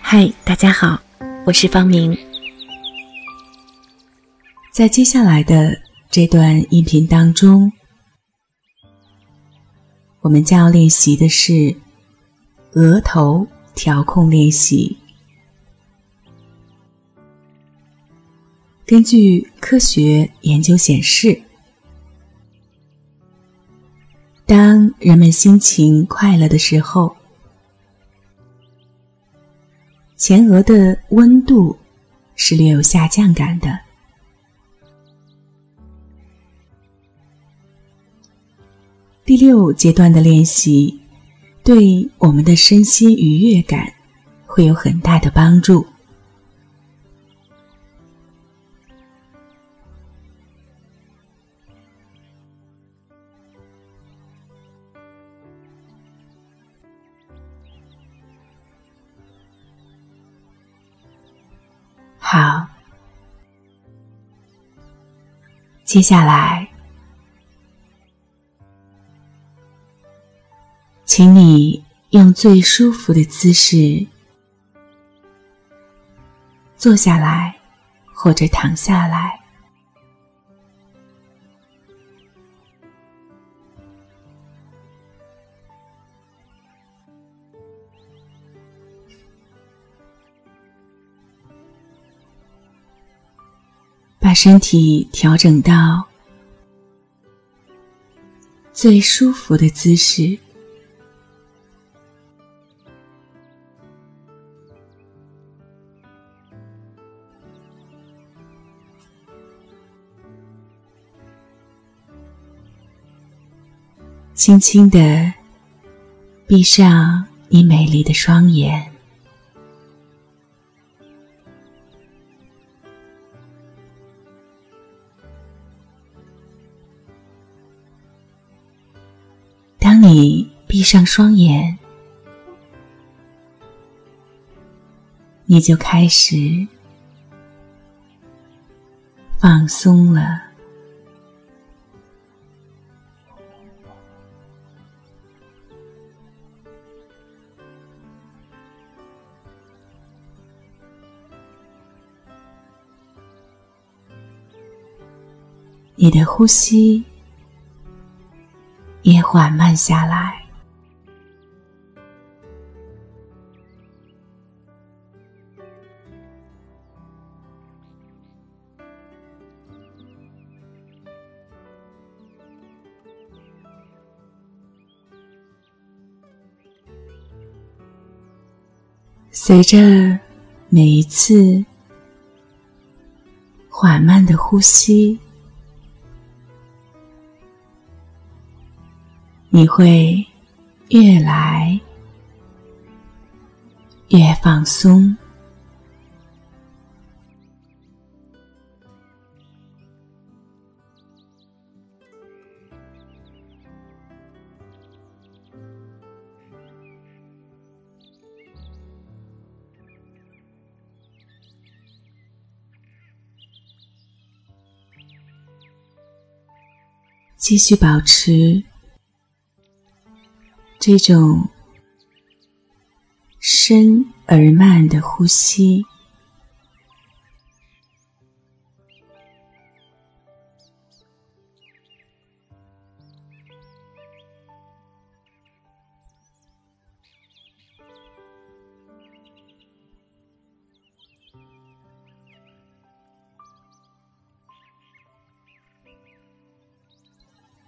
嗨，大家好，我是方明。在接下来的这段音频当中，我们将要练习的是额头调控练习。根据科学研究显示，当人们心情快乐的时候，前额的温度是略有下降感的。第六阶段的练习，对我们的身心愉悦感会有很大的帮助。好，接下来，请你用最舒服的姿势坐下来，或者躺下来。把身体调整到最舒服的姿势，轻轻的闭上你美丽的双眼。你闭上双眼，你就开始放松了。你的呼吸。也缓慢下来。随着每一次缓慢的呼吸。你会越来越放松。继续保持。这种深而慢的呼吸，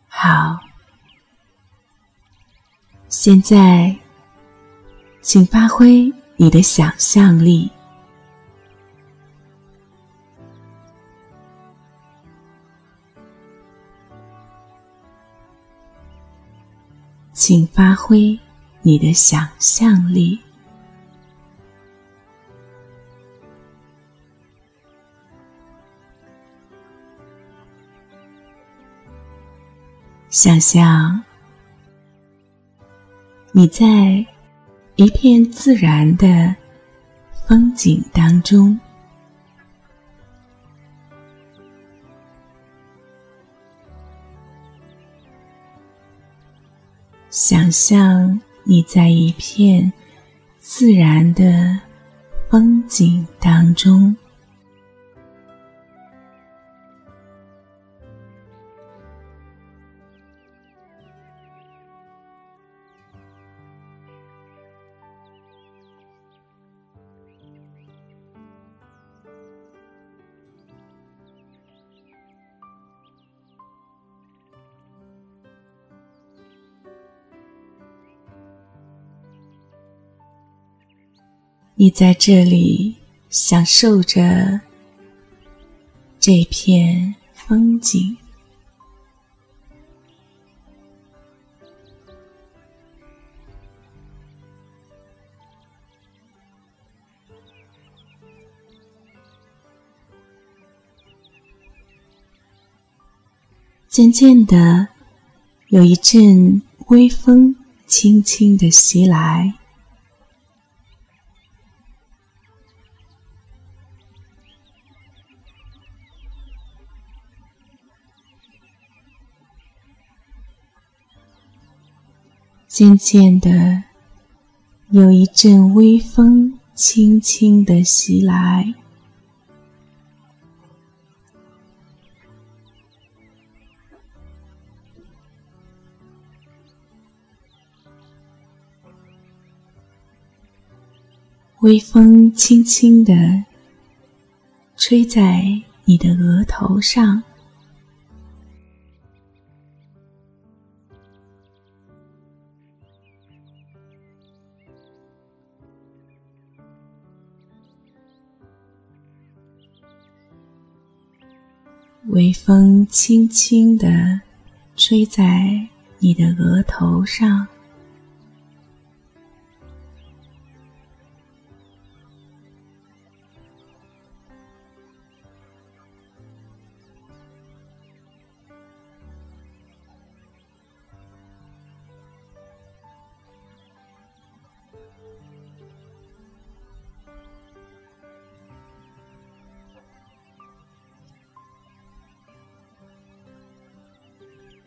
好。现在，请发挥你的想象力，请发挥你的想象力，想象。你在一片自然的风景当中，想象你在一片自然的风景当中。你在这里享受着这片风景，渐渐的，有一阵微风轻轻的袭来。渐渐的，有一阵微风轻轻的袭来，微风轻轻的吹在你的额头上。微风轻轻地吹在你的额头上，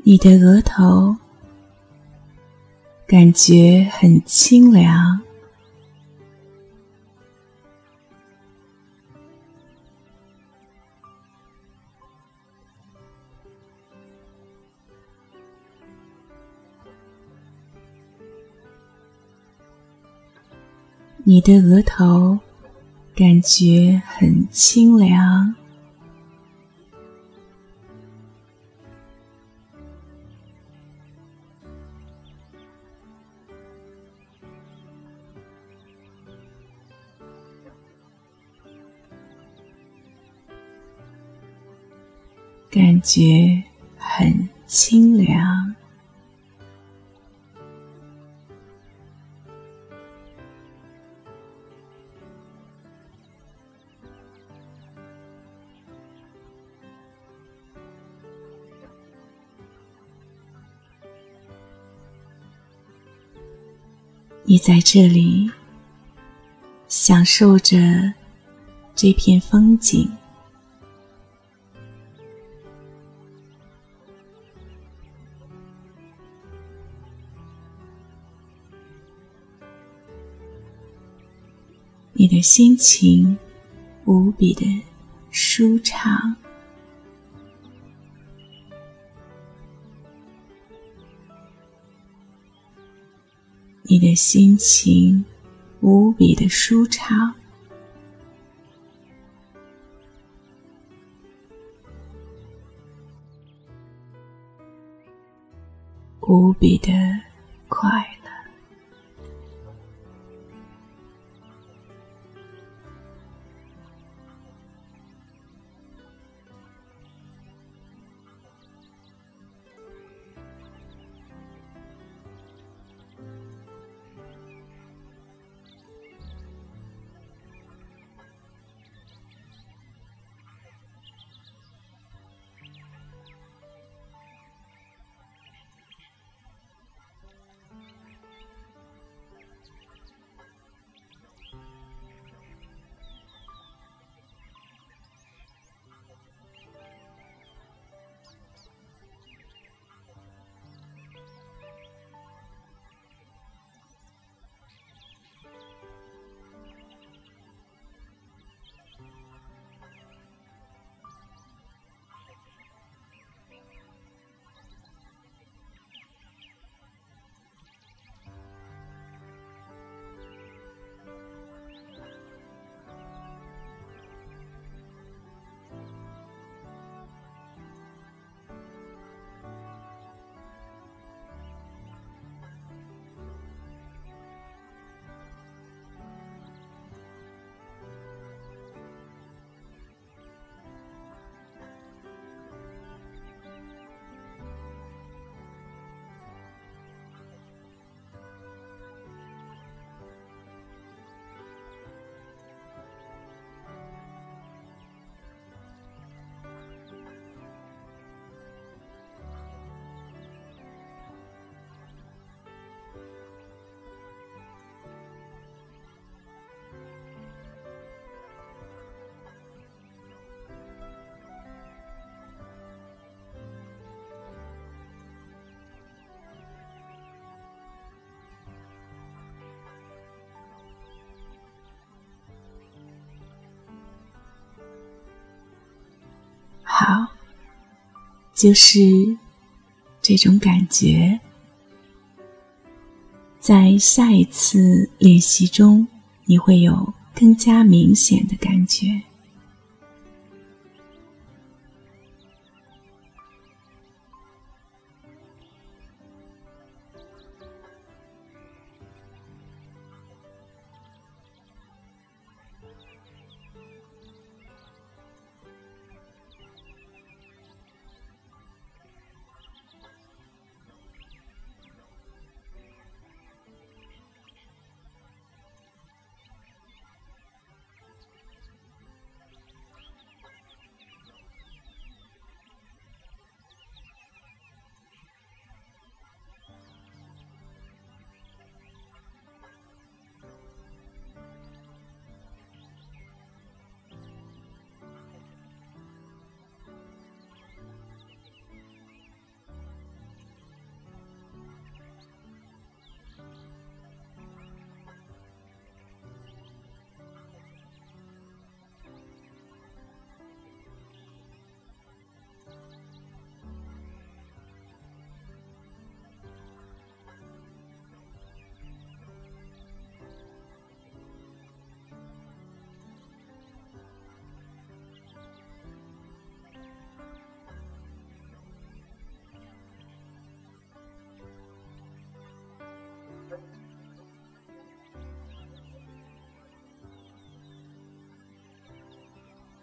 你的额头感觉很清凉，你的额头感觉很清凉。觉很清凉。你在这里享受着这片风景。的心情无比的舒畅，你的心情无比的舒畅，无比的快乐。就是这种感觉。在下一次练习中，你会有更加明显的感觉。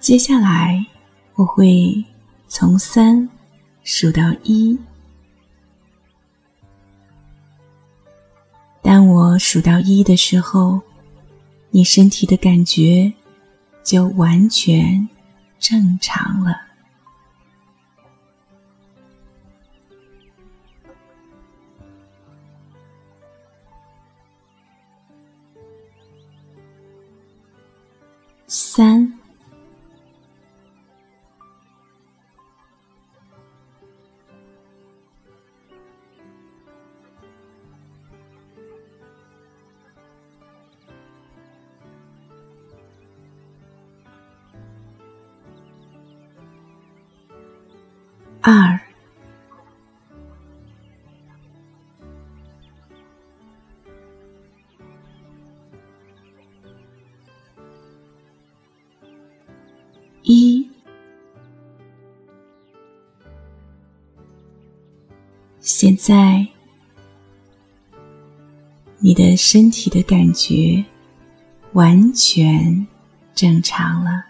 接下来，我会从三数到一。当我数到一的时候，你身体的感觉就完全正常了。三。一，现在你的身体的感觉完全正常了。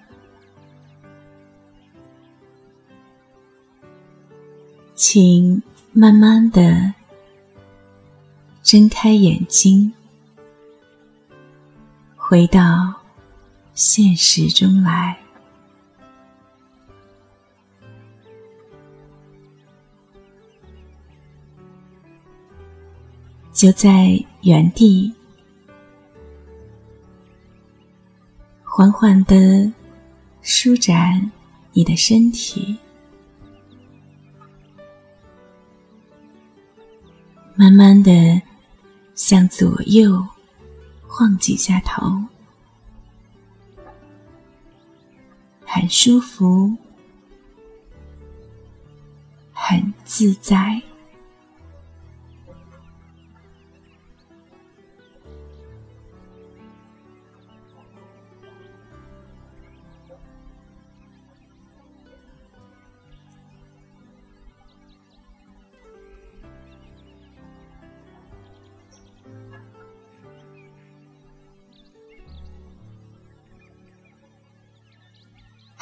请慢慢的睁开眼睛，回到现实中来。就在原地，缓缓的舒展你的身体。慢慢的向左右晃几下头，很舒服，很自在。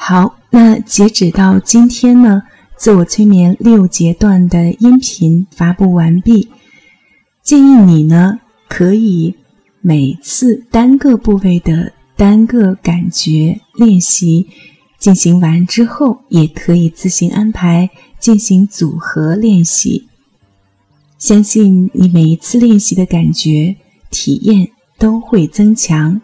好，那截止到今天呢，自我催眠六阶段的音频发布完毕。建议你呢，可以每次单个部位的单个感觉练习进行完之后，也可以自行安排进行组合练习。相信你每一次练习的感觉体验都会增强。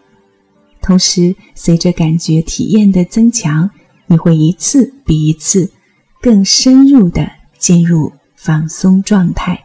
同时，随着感觉体验的增强，你会一次比一次更深入的进入放松状态。